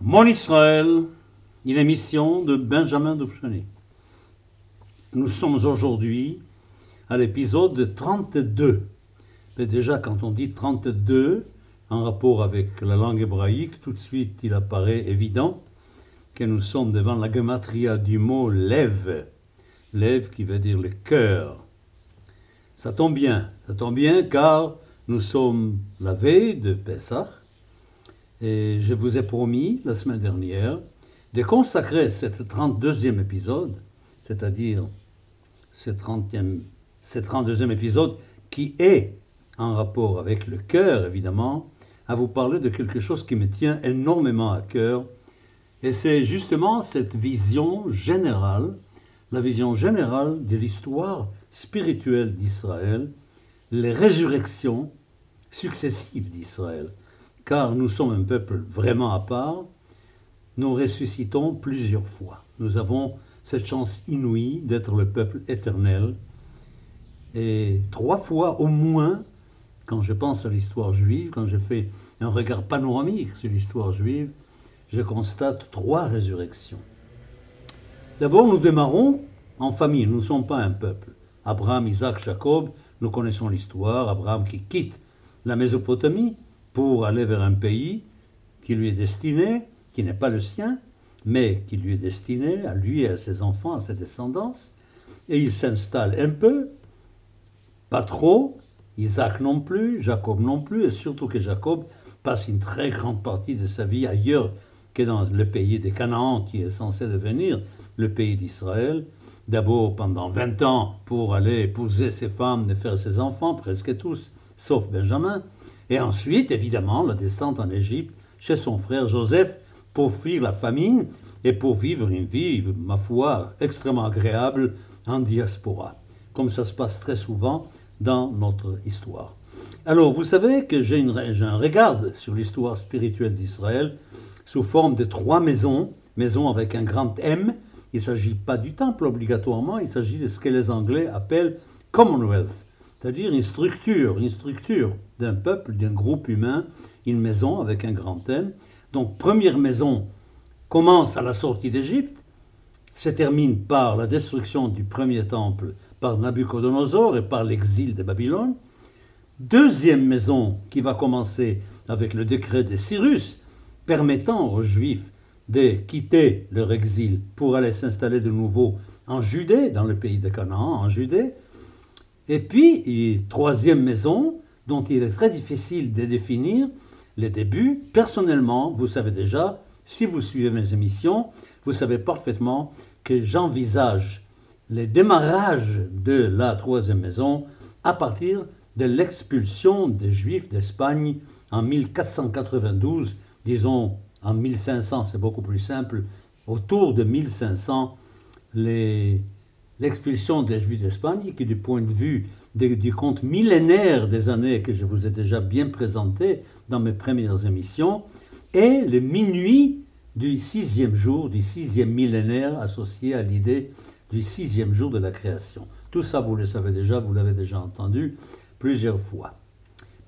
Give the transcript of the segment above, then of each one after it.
Mon Israël, une émission de Benjamin Doufchani. Nous sommes aujourd'hui à l'épisode 32. Mais déjà, quand on dit 32, en rapport avec la langue hébraïque, tout de suite il apparaît évident que nous sommes devant la gematria du mot lève. Lève qui veut dire le cœur. Ça tombe bien, ça tombe bien car nous sommes la veille de Pessah et je vous ai promis la semaine dernière de consacrer cette 32e épisode, c'est-à-dire ce, 30e, ce 32e épisode qui est en rapport avec le cœur évidemment, à vous parler de quelque chose qui me tient énormément à cœur. Et c'est justement cette vision générale, la vision générale de l'histoire spirituelle d'Israël, les résurrections successives d'Israël. Car nous sommes un peuple vraiment à part, nous ressuscitons plusieurs fois. Nous avons cette chance inouïe d'être le peuple éternel. Et trois fois au moins, quand je pense à l'histoire juive, quand je fais un regard panoramique sur l'histoire juive, je constate trois résurrections. D'abord, nous démarrons en famille, nous ne sommes pas un peuple. Abraham, Isaac, Jacob, nous connaissons l'histoire. Abraham qui quitte la Mésopotamie pour aller vers un pays qui lui est destiné, qui n'est pas le sien, mais qui lui est destiné, à lui et à ses enfants, à ses descendants. Et il s'installe un peu, pas trop, Isaac non plus, Jacob non plus, et surtout que Jacob passe une très grande partie de sa vie ailleurs que dans le pays des Canaan, qui est censé devenir le pays d'Israël. D'abord pendant 20 ans pour aller épouser ses femmes et faire ses enfants, presque tous, sauf Benjamin. Et ensuite, évidemment, la descente en Égypte chez son frère Joseph pour fuir la famine et pour vivre une vie, ma foi, extrêmement agréable en diaspora, comme ça se passe très souvent dans notre histoire. Alors, vous savez que j'ai un regard sur l'histoire spirituelle d'Israël sous forme de trois maisons, maisons avec un grand M. Il ne s'agit pas du temple obligatoirement, il s'agit de ce que les Anglais appellent Commonwealth, c'est-à-dire une structure, une structure d'un peuple, d'un groupe humain, une maison avec un grand M. Donc, première maison commence à la sortie d'Égypte, se termine par la destruction du premier temple par Nabucodonosor et par l'exil de Babylone. Deuxième maison qui va commencer avec le décret de Cyrus, permettant aux Juifs de quitter leur exil pour aller s'installer de nouveau en Judée, dans le pays de Canaan, en Judée. Et puis, troisième maison, dont il est très difficile de définir les débuts. Personnellement, vous savez déjà, si vous suivez mes émissions, vous savez parfaitement que j'envisage les démarrages de la troisième maison à partir de l'expulsion des Juifs d'Espagne en 1492, disons en 1500, c'est beaucoup plus simple, autour de 1500, l'expulsion des Juifs d'Espagne, qui du point de vue du compte millénaire des années que je vous ai déjà bien présenté dans mes premières émissions, est le minuit du sixième jour, du sixième millénaire associé à l'idée du sixième jour de la création. Tout ça, vous le savez déjà, vous l'avez déjà entendu plusieurs fois.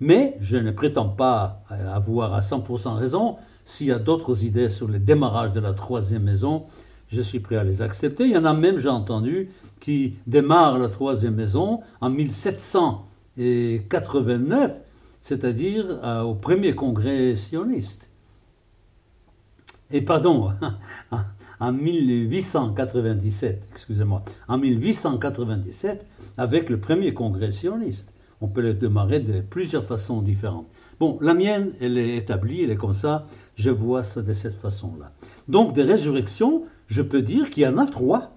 Mais je ne prétends pas avoir à 100% raison. S'il y a d'autres idées sur le démarrage de la troisième maison, je suis prêt à les accepter. Il y en a même, j'ai entendu, qui démarrent la troisième maison en 1789, c'est-à-dire euh, au premier congrès sioniste. Et pardon, en 1897, excusez-moi, en 1897, avec le premier congrès sioniste. On peut le démarrer de plusieurs façons différentes. Bon, la mienne, elle est établie, elle est comme ça, je vois ça de cette façon-là. Donc, des résurrections, je peux dire qu'il y en a trois.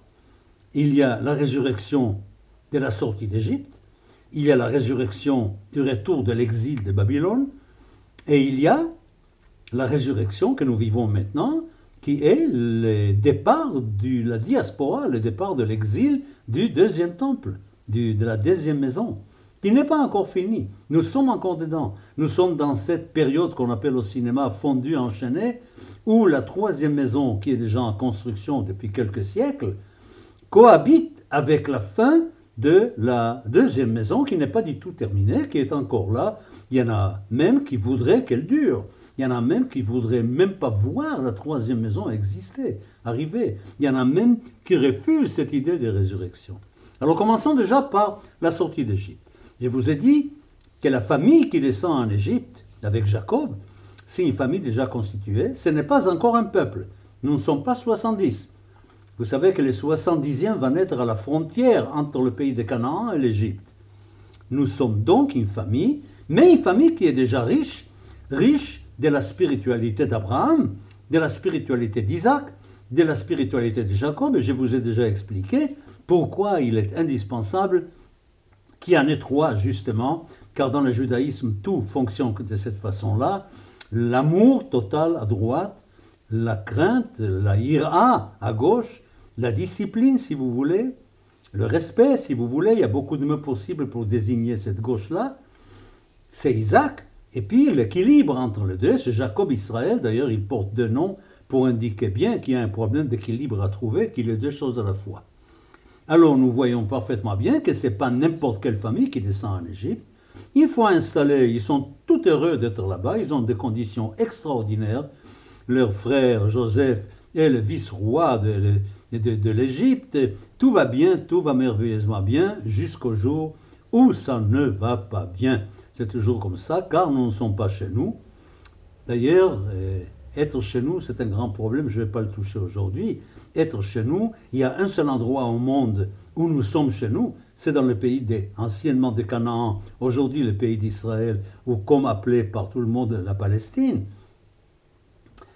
Il y a la résurrection de la sortie d'Égypte, il y a la résurrection du retour de l'exil de Babylone, et il y a la résurrection que nous vivons maintenant, qui est le départ de la diaspora, le départ de l'exil du deuxième temple, de la deuxième maison, qui n'est pas encore fini. Nous sommes encore dedans. Nous sommes dans cette période qu'on appelle au cinéma fondu, enchaîné, où la troisième maison, qui est déjà en construction depuis quelques siècles, cohabite avec la fin de la deuxième maison qui n'est pas du tout terminée, qui est encore là. Il y en a même qui voudraient qu'elle dure. Il y en a même qui voudraient même pas voir la troisième maison exister, arriver. Il y en a même qui refusent cette idée de résurrection. Alors commençons déjà par la sortie d'Égypte. Je vous ai dit que la famille qui descend en Égypte avec Jacob, c'est une famille déjà constituée, ce n'est pas encore un peuple. Nous ne sommes pas 70. Vous savez que les 70e vont naître à la frontière entre le pays de Canaan et l'Égypte. Nous sommes donc une famille, mais une famille qui est déjà riche, riche de la spiritualité d'Abraham, de la spiritualité d'Isaac, de la spiritualité de Jacob, et je vous ai déjà expliqué pourquoi il est indispensable qu'il y en ait trois, justement, car dans le judaïsme, tout fonctionne de cette façon-là. L'amour total à droite, la crainte, la ira à gauche, la discipline, si vous voulez, le respect, si vous voulez, il y a beaucoup de mots possibles pour désigner cette gauche-là, c'est Isaac, et puis l'équilibre entre les deux, c'est Jacob Israël, d'ailleurs il porte deux noms pour indiquer bien qu'il y a un problème d'équilibre à trouver, qu'il y a deux choses à la fois. Alors nous voyons parfaitement bien que ce n'est pas n'importe quelle famille qui descend en Égypte. Il faut installer, ils sont tout heureux d'être là-bas, ils ont des conditions extraordinaires. Leur frère Joseph est le vice-roi de, de, l'Égypte. Tout va bien, tout va merveilleusement bien jusqu'au jour où ça ne va pas bien. C'est toujours comme ça, car nous ne sommes pas chez nous. D'ailleurs, euh, être chez nous, c'est un grand problème, je ne vais pas le toucher aujourd'hui. Être chez nous, il y a un seul endroit au monde où nous sommes chez nous, c'est dans le pays des, anciennement de Canaan, aujourd'hui le pays d'Israël, ou comme appelé par tout le monde la Palestine.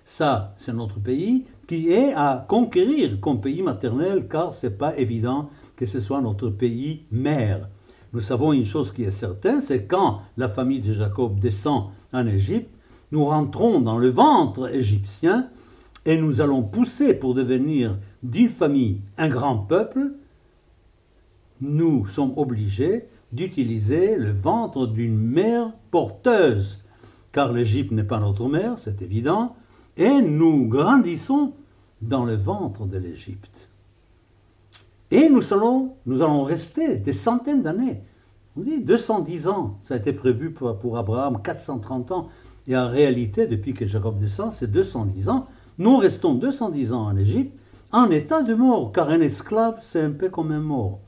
Ça, c'est notre pays qui est à conquérir comme pays maternel, car ce n'est pas évident que ce soit notre pays mère. Nous savons une chose qui est certaine, c'est quand la famille de Jacob descend en Égypte, nous rentrons dans le ventre égyptien et nous allons pousser pour devenir d'une famille un grand peuple, nous sommes obligés d'utiliser le ventre d'une mère porteuse, car l'Égypte n'est pas notre mère, c'est évident, et nous grandissons dans le ventre de l'Égypte. Et nous allons, nous allons rester des centaines d'années. On dit 210 ans, ça a été prévu pour, pour, Abraham, 430 ans. Et en réalité, depuis que Jacob descend, c'est 210 ans. Nous restons 210 ans en Égypte en état de mort, car un esclave, c'est un peu comme un mort.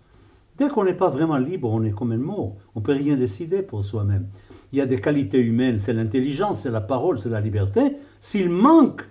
Dès qu'on n'est pas vraiment libre, on est comme un mort. On ne peut rien décider pour soi-même il y a des qualités humaines, c'est l'intelligence, c'est la parole, c'est la liberté. S'il manque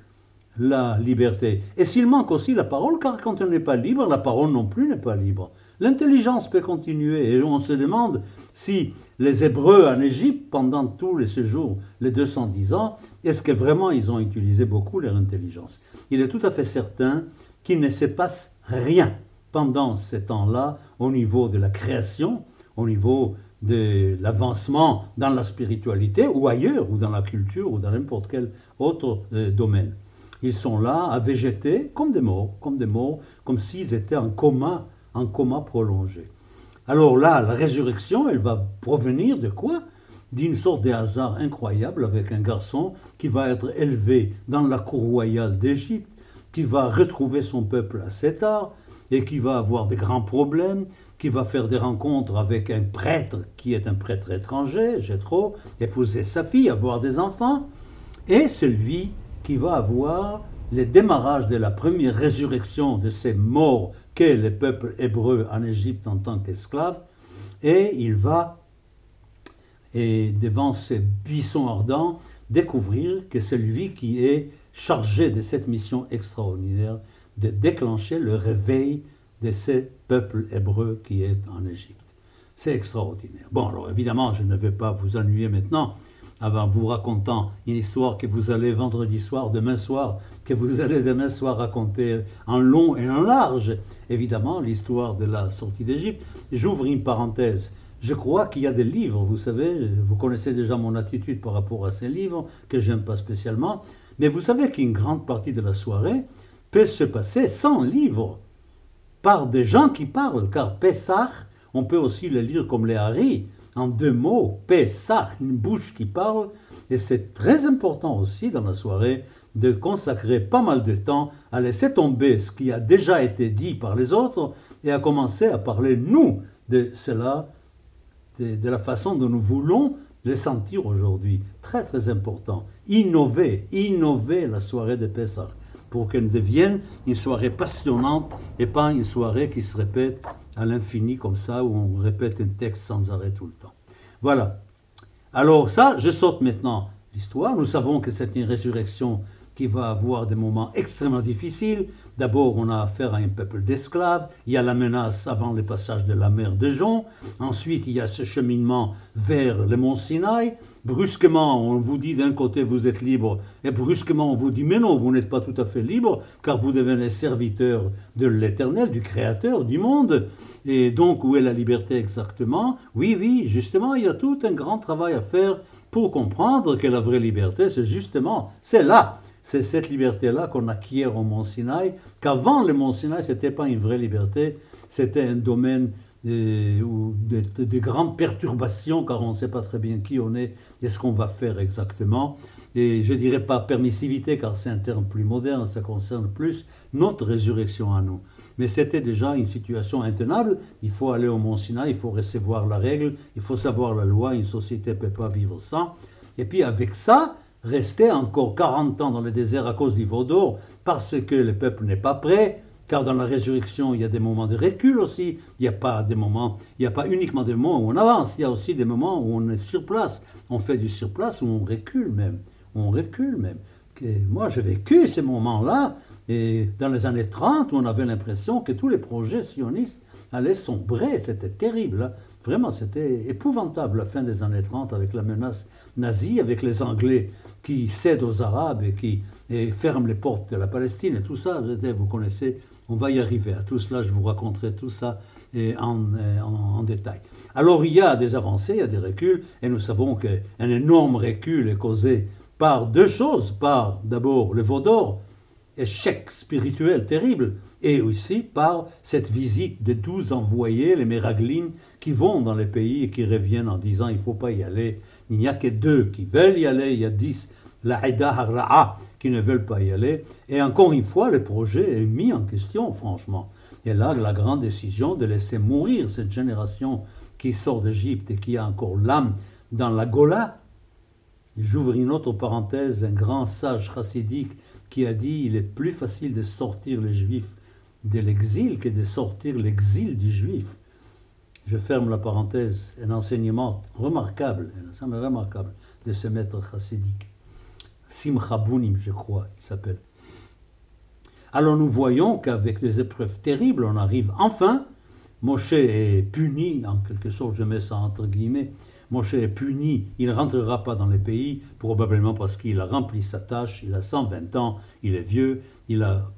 la liberté, et s'il manque aussi la parole, car quand on n'est pas libre, la parole non plus n'est pas libre. L'intelligence peut continuer, et on se demande si les Hébreux en Égypte, pendant tous les séjours, les 210 ans, est-ce que vraiment ils ont utilisé beaucoup leur intelligence? Il est tout à fait certain qu'il ne se passe rien pendant ces temps-là au niveau de la création, au niveau de l'avancement dans la spiritualité ou ailleurs, ou dans la culture, ou dans n'importe quel autre euh, domaine. Ils sont là à végéter comme des morts, comme des morts, comme s'ils étaient en coma, en coma prolongé. Alors là, la résurrection, elle va provenir de quoi? D'une sorte de hasard incroyable avec un garçon qui va être élevé dans la cour royale d'Égypte, qui va retrouver son peuple assez tard et qui va avoir des grands problèmes, qui va faire des rencontres avec un prêtre qui est un prêtre étranger, Jétro, épouser sa fille, avoir des enfants, et celui qui va avoir le démarrage de la première résurrection de ces morts qu'est le peuple hébreu en Égypte en tant qu'esclave, et il va, et devant ces buissons ardents, découvrir que c'est lui qui est chargé de cette mission extraordinaire de déclencher le réveil de ce peuple hébreu qui est en Égypte. C'est extraordinaire. Bon, alors évidemment, je ne vais pas vous ennuyer maintenant avant vous racontant une histoire que vous allez vendredi soir, demain soir, que vous allez demain soir raconter en long et en large. Évidemment, l'histoire de la sortie d'Égypte. J'ouvre une parenthèse. Je crois qu'il y a des livres, vous savez, vous connaissez déjà mon attitude par rapport à ces livres, que j'aime pas spécialement, mais vous savez qu'une grande partie de la soirée peut se passer sans livre par des gens qui parlent, car Pessah, on peut aussi le lire comme les Haris, en deux mots, Pessah, une bouche qui parle, et c'est très important aussi dans la soirée de consacrer pas mal de temps à laisser tomber ce qui a déjà été dit par les autres et à commencer à parler, nous, de cela, de, la façon dont nous voulons les sentir aujourd'hui. Très très important. Innover, innover la soirée de Pessah pour qu'elle devienne une soirée passionnante et pas une soirée qui se répète à l'infini comme ça, où on répète un texte sans arrêt tout le temps. Voilà. Alors ça, je saute maintenant l'histoire. Nous savons que c'est une résurrection qui va avoir des moments extrêmement difficiles. D'abord, on a affaire à un peuple d'esclaves. Il y a la menace avant le passage de la mer de Jon. Ensuite, il y a ce cheminement vers le mont Sinaï. Brusquement, on vous dit d'un côté vous êtes libre, et brusquement on vous dit mais non, vous n'êtes pas tout à fait libre, car vous devenez serviteur de l'Éternel, du Créateur du monde. Et donc, où est la liberté exactement? Oui, oui, justement, il y a tout un grand travail à faire pour comprendre que la vraie liberté, c'est justement, c'est là c'est cette liberté-là qu'on acquiert au Mont Sinaï, qu'avant le Mont Sinaï, ce n'était pas une vraie liberté, c'était un domaine de, de, grandes perturbations, car on ne sait pas très bien qui on est et ce qu'on va faire exactement. Et je dirais pas permissivité, car c'est un terme plus moderne, ça concerne plus notre résurrection à nous. Mais c'était déjà une situation intenable. Il faut aller au Mont Sinaï, il faut recevoir la règle, il faut savoir la loi, une société ne peut pas vivre sans. Et puis avec ça, rester encore 40 ans dans le désert à cause du veau d'or, parce que le peuple n'est pas prêt, car dans la résurrection, il y a des moments de recul aussi. Il n'y a pas des moments, il n'y a pas uniquement des moments où on avance, il y a aussi des moments où on est sur place. On fait du sur place, où on recule même. On recule même. moi, j'ai vécu ces moments-là, et dans les années 30, on avait l'impression que tous les projets sionistes allaient sombrer. C'était terrible. Hein. Vraiment, c'était épouvantable la fin des années 30 avec la menace nazie, avec les Anglais qui cèdent aux Arabes et qui ferment les portes de la Palestine et tout ça. Vous connaissez, on va y arriver. À tout cela, je vous raconterai tout ça en, en, détail. Alors, il y a des avancées, il y a des reculs, et nous savons qu'un énorme recul est causé par deux choses. Par d'abord le veau d'or, échec spirituel terrible, et aussi par cette visite des douze envoyés, les méraglines, qui vont dans les pays et qui reviennent en disant il ne faut pas y aller. Il n'y a que deux qui veulent y aller, il y a dix, la Haïda qui ne veulent pas y aller. Et encore une fois, le projet est mis en question, franchement. Et là, la grande décision de laisser mourir cette génération qui sort d'Égypte et qui a encore l'âme dans la Gola. J'ouvre une autre parenthèse, un grand sage chassidique qui a dit il est plus facile de sortir les juifs de l'exil que de sortir l'exil du juif. Je ferme la parenthèse, un enseignement remarquable, un enseignement remarquable de ce maître chassidique. Simcha Bunim, je crois, il s'appelle. Alors nous voyons qu'avec des épreuves terribles, on arrive enfin. Moshe est puni, en quelque sorte, je mets ça entre guillemets, Moshe est puni, il ne rentrera pas dans les pays, probablement parce qu'il a rempli sa tâche, il a 120 ans, il est vieux, il a,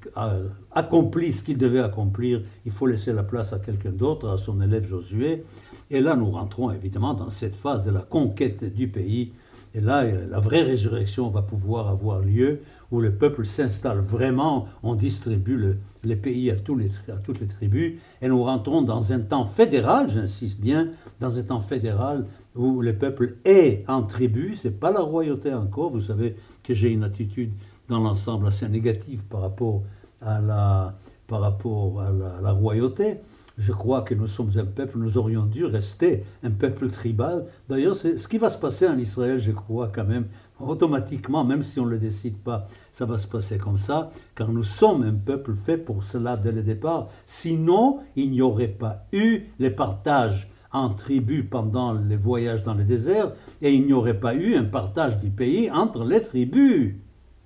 accompli ce qu'il devait accomplir, il faut laisser la place à quelqu'un d'autre, à son élève Josué. Et là, nous rentrons évidemment dans cette phase de la conquête du pays. Et là, la vraie résurrection va pouvoir avoir lieu où le peuple s'installe vraiment, on distribue les pays à, toutes les tribus, et nous rentrons dans un temps fédéral, j'insiste bien, dans un temps fédéral où le peuple est en tribu, c'est pas la royauté encore, vous savez que j'ai une attitude dans l'ensemble assez négative par rapport à la, par rapport à la royauté, je crois que nous sommes un peuple, nous aurions dû rester un peuple tribal. D'ailleurs, ce qui va se passer en Israël, je crois quand même, automatiquement, même si on ne le décide pas, ça va se passer comme ça, car nous sommes un peuple fait pour cela dès le départ. Sinon, il n'y aurait pas eu les partages en tribus pendant les voyages dans le désert, et il n'y aurait pas eu un partage du pays entre les tribus.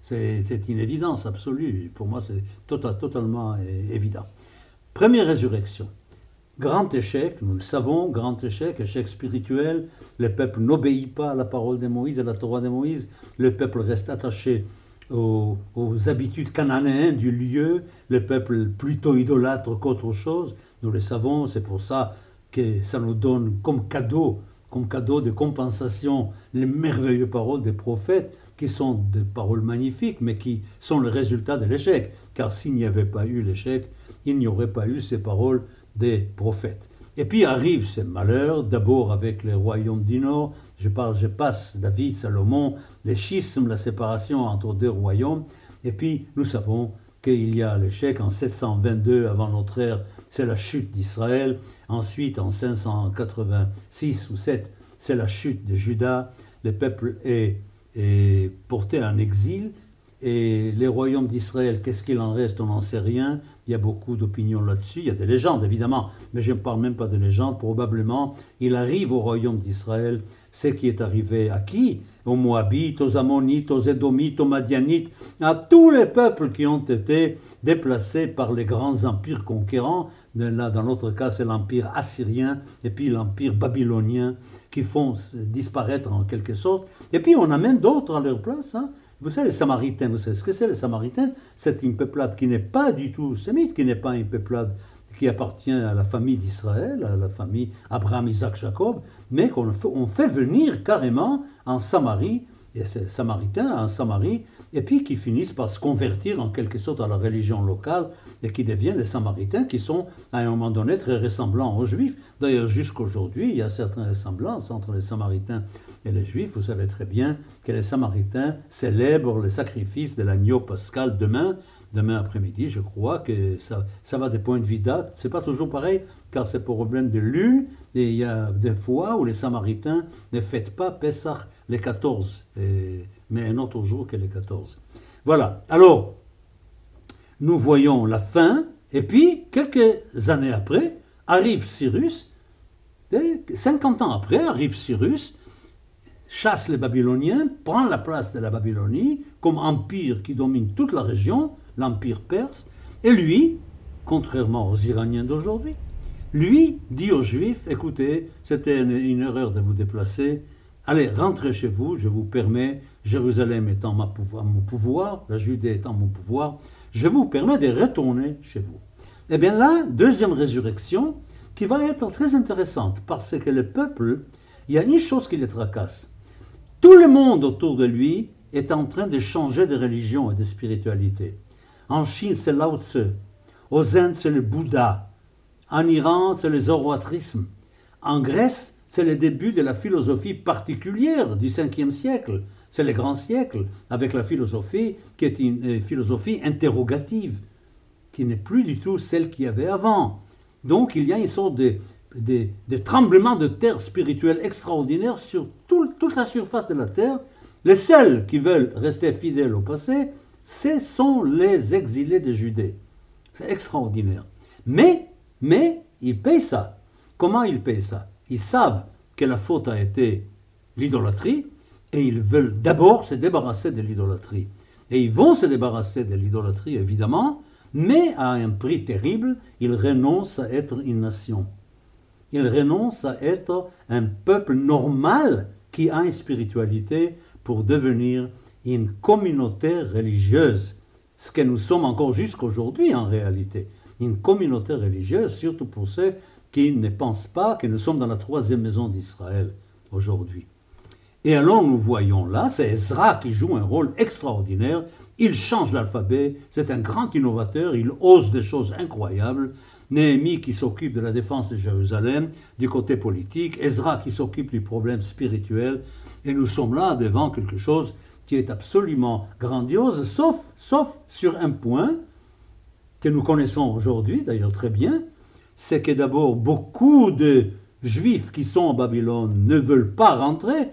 C'est une évidence absolue. Pour moi, c'est tota-, totalement évident. Première résurrection. Grand échec, nous le savons, grand échec, échec spirituel. Le peuple n'obéit pas à la parole de Moïse, à la Torah de Moïse. Le peuple reste attaché aux, habitudes cananéennes du lieu. Le peuple plutôt idolâtre qu'autre chose. Nous le savons, c'est pour ça que ça nous donne comme cadeau, comme cadeau de compensation, les merveilleuses paroles des prophètes, qui sont des paroles magnifiques, mais qui sont le résultat de l'échec. Car s'il n'y avait pas eu l'échec, il n'y aurait pas eu ces paroles des prophètes. Et puis arrivent ces malheurs, d'abord avec les royaumes du Nord, je parle, je passe David, Salomon, les schismes, la séparation entre deux royaumes, et puis nous savons qu'il y a l'échec en 722 avant notre ère, c'est la chute d'Israël. Ensuite, en 586 ou 7, c'est la chute de Juda. Le peuple est, est porté en exil. Et les royaumes d'Israël, qu'est-ce qu'il en reste? On n'en sait rien. Il y a beaucoup d'opinions là-dessus. Il y a des légendes, évidemment, mais je ne parle même pas de légendes. Probablement, il arrive au royaume d'Israël ce qui est arrivé à qui? Aux Moabites, aux Ammonites, aux Édomites, aux Madianites, à tous les peuples qui ont été déplacés par les grands empires conquérants. Dans notre cas, c'est l'empire assyrien et puis l'empire babylonien qui font disparaître en quelque sorte. Et puis on amène d'autres à leur place. Hein. Vous savez, les Samaritains, vous savez ce que c'est les Samaritains C'est une peuplade qui n'est pas du tout sémite, qui n'est pas une peuplade qui appartient à la famille d'Israël, à la famille Abraham, Isaac, Jacob, mais qu'on fait, venir carrément en Samarie, Samaritains en Samarie, et puis qui finissent par se convertir en quelque sorte à la religion locale et qui deviennent les Samaritains qui sont à un moment donné très ressemblants aux Juifs. D'ailleurs, jusqu'aujourd'hui, il y a certaines ressemblances entre les Samaritains et les Juifs. Vous savez très bien que les Samaritains célèbrent le sacrifice de l'agneau pascal demain, demain après-midi, je crois que ça, ça va des points de vue date. C'est pas toujours pareil, car c'est pour problème de lune, et il y a des fois où les Samaritains ne fêtent pas Pessah les 14, mais un autre jour que les 14. Voilà. Alors, nous voyons la fin, et puis, quelques années après, arrive Cyrus, 50 ans après, arrive Cyrus, chasse les Babyloniens, prend la place de la Babylonie comme empire qui domine toute la région, l'empire perse, et lui, contrairement aux Iraniens d'aujourd'hui, lui dit aux Juifs, écoutez, c'était une, erreur de vous déplacer, allez, rentrez chez vous, je vous permets, Jérusalem étant ma pouvoir, mon pouvoir, la Judée étant mon pouvoir, je vous permets de retourner chez vous. Eh bien là, deuxième résurrection, qui va être très intéressante, parce que le peuple, il y a une chose qui les tracasse. Tout le monde autour de lui est en train de changer de religion et de spiritualité. En Chine, c'est Lao Tse. Aux Indes, c'est le Bouddha. En Iran, c'est le zoroastrisme. En Grèce, c'est le début de la philosophie particulière du 5e siècle. C'est le grand siècle, avec la philosophie qui est une euh, philosophie interrogative, qui n'est plus du tout celle qu'il y avait avant. Donc il y a une sorte de, de, tremblement de terre spirituel extraordinaire sur toute la surface de la terre. Les seuls qui veulent rester fidèles au passé, ce sont les exilés de Judée. C'est extraordinaire. Mais, mais, ils payent ça. Comment ils payent ça? Ils savent que la faute a été l'idolâtrie et ils veulent d'abord se débarrasser de l'idolâtrie. Et ils vont se débarrasser de l'idolâtrie, évidemment, mais à un prix terrible, ils renoncent à être une nation. Ils renoncent à être un peuple normal qui a une spiritualité pour devenir une communauté religieuse, ce que nous sommes encore jusqu'aujourd'hui en réalité, une communauté religieuse, surtout pour ceux qui ne pensent pas que nous sommes dans la troisième maison d'Israël aujourd'hui. Et alors nous voyons là, c'est Ezra qui joue un rôle extraordinaire, il change l'alphabet, c'est un grand innovateur, il ose des choses incroyables, Néhémie qui s'occupe de la défense de Jérusalem du côté politique, Ezra qui s'occupe du problème spirituel, et nous sommes là devant quelque chose qui est absolument grandiose, sauf, sauf sur un point que nous connaissons aujourd'hui, d'ailleurs très bien, c'est que d'abord beaucoup de juifs qui sont en Babylone ne veulent pas rentrer.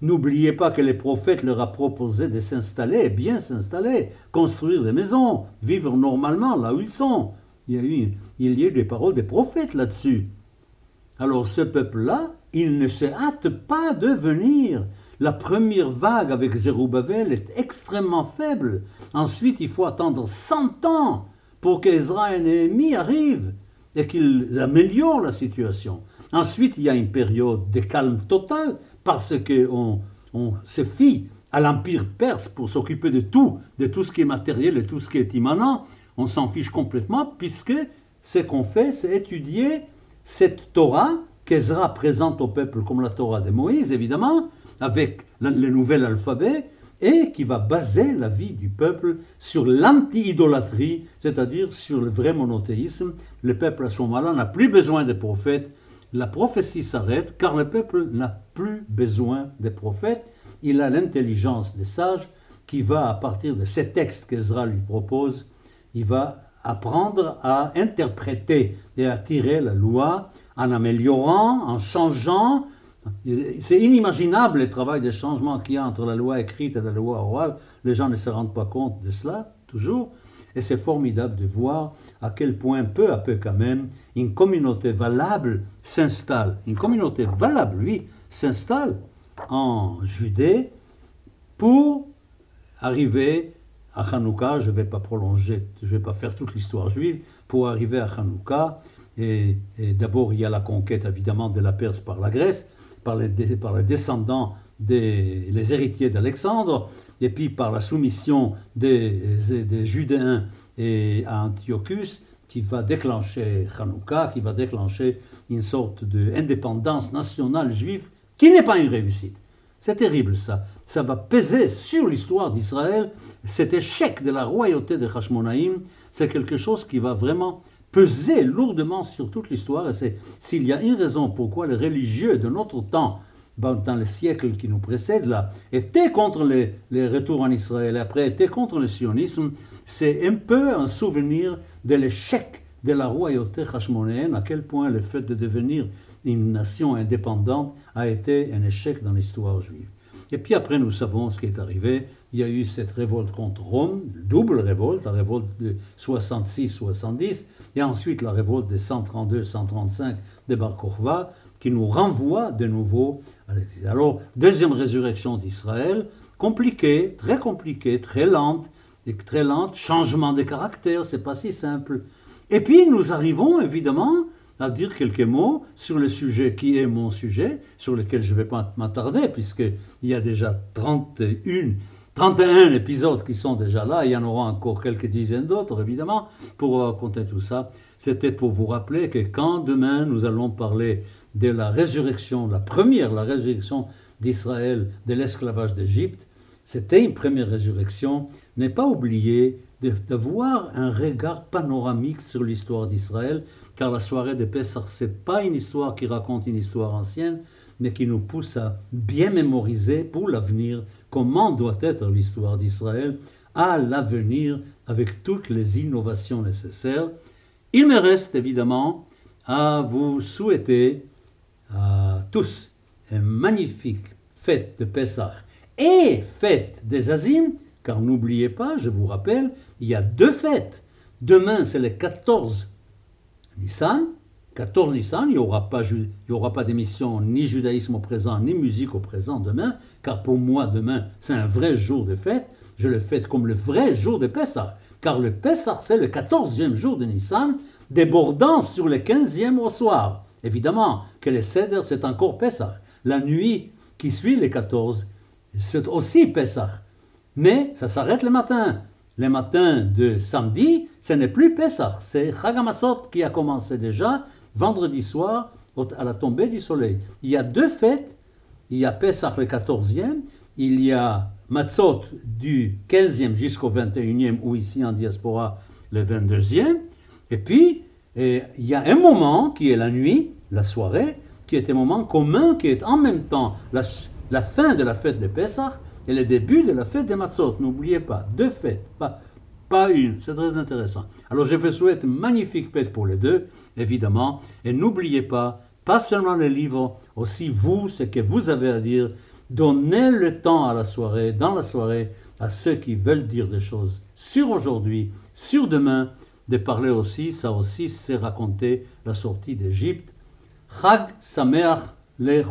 N'oubliez pas que les prophètes leur a proposé de s'installer, bien s'installer, construire des maisons, vivre normalement là où ils sont. Il y a eu, il y a eu des paroles des prophètes là-dessus. Alors ce peuple-là, il ne se hâte pas de venir. La première vague avec Zerubbabel est extrêmement faible. Ensuite, il faut attendre 100 ans pour qu'Ezra et Néhémie arrivent et qu'ils améliorent la situation. Ensuite, il y a une période de calme total parce qu'on on se fie à l'empire perse pour s'occuper de tout, de tout ce qui est matériel et tout ce qui est immanent. On s'en fiche complètement puisque ce qu'on fait, c'est étudier cette Torah qu'Ezra présente au peuple comme la Torah de Moïse, évidemment, avec le nouvel alphabet, et qui va baser la vie du peuple sur l'anti-idolâtrie, c'est-à-dire sur le vrai monothéisme. Le peuple à ce moment-là n'a plus besoin des prophètes. La prophétie s'arrête car le peuple n'a plus besoin des prophètes. Il a l'intelligence des sages qui va, à partir de ces textes qu'Ezra lui propose, il va apprendre à interpréter et à tirer la loi en améliorant, en changeant. C'est inimaginable le travail de changement qu'il y a entre la loi écrite et la loi orale. Les gens ne se rendent pas compte de cela, toujours. Et c'est formidable de voir à quel point, peu à peu quand même, une communauté valable s'installe. Une communauté valable, oui, s'installe en Judée pour arriver à Hanouka. Je ne vais pas prolonger, je ne vais pas faire toute l'histoire juive. Pour arriver à Hanouka, et, d'abord il y a la conquête évidemment de la Perse par la Grèce, par les, descendants des les héritiers d'Alexandre, et puis par la soumission des, Judéens à Antiochus, qui va déclencher Hanouka, qui va déclencher une sorte d'indépendance nationale juive qui n'est pas une réussite. C'est terrible ça. Ça va peser sur l'histoire d'Israël. Cet échec de la royauté de Hashmonaïm, c'est quelque chose qui va vraiment peser lourdement sur toute l'histoire. Et c'est s'il y a une raison pourquoi les religieux de notre temps dans les siècles qui nous précèdent, là, étaient contre les, retours en Israël, après étaient contre le sionisme, c'est un peu un souvenir de l'échec de la royauté hashmonéenne, à quel point le fait de devenir une nation indépendante a été un échec dans l'histoire juive. Et puis après, nous savons ce qui est arrivé. Il y a eu cette révolte contre Rome, double révolte, la révolte de 66-70, et ensuite la révolte de 132-135 de Bar Kokhba, qui nous renvoie de nouveau à l'exil. Alors, deuxième résurrection d'Israël, compliquée, très compliquée, très lente, et très lente, changement de caractère, c'est pas si simple. Et puis nous arrivons évidemment à dire quelques mots sur le sujet qui est mon sujet, sur lequel je ne vais pas m'attarder, puisqu'il y a déjà 31, 31 épisodes qui sont déjà là, il y en aura encore quelques dizaines d'autres, évidemment, pour raconter tout ça. C'était pour vous rappeler que quand demain nous allons parler de la résurrection, la première, la résurrection d'Israël de l'esclavage d'Égypte, c'était une première résurrection, n'est pas oublier d'avoir un regard panoramique sur l'histoire d'Israël, car la soirée de Pessah, ce n'est pas une histoire qui raconte une histoire ancienne, mais qui nous pousse à bien mémoriser pour l'avenir comment doit être l'histoire d'Israël à l'avenir avec toutes les innovations nécessaires. Il me reste évidemment à vous souhaiter à tous une magnifique fête de Pessah et fête des Azim, car n'oubliez pas, je vous rappelle, il y a deux fêtes. Demain, c'est le 14 Nissan. 14 Nissan, il n'y aura pas, d'émission ni judaïsme au présent, ni musique au présent demain, car pour moi, demain, c'est un vrai jour de fête. Je le fête comme le vrai jour de Pessah, car le Pessah, c'est le 14e jour de Nissan, débordant sur le 15e au soir. Évidemment que le Seder, c'est encore Pessah. La nuit qui suit le 14, c'est aussi Pessah. Mais ça s'arrête le matin. Le matin de samedi, ce n'est plus Pessah, c'est Chagamatzot qui a commencé déjà vendredi soir à la tombée du soleil. Il y a deux fêtes. Il y a Pessah le 14e, il y a Matzot du 15e jusqu'au 21e, ou ici en diaspora le 22e. Et puis, il y a un moment qui est la nuit, la soirée, qui est un moment commun, qui est en même temps la, la fin de la fête de Pessah et le début de la fête des Matzot. N'oubliez pas, deux fêtes, pas, pas une. C'est très intéressant. Alors je vous souhaite une magnifique fête pour les deux, évidemment. Et n'oubliez pas, pas seulement les livres, aussi vous, ce que vous avez à dire. Donnez le temps à la soirée, dans la soirée, à ceux qui veulent dire des choses sur aujourd'hui, sur demain, de parler aussi, ça aussi, c'est raconter la sortie d'Égypte. Chag Sameach le.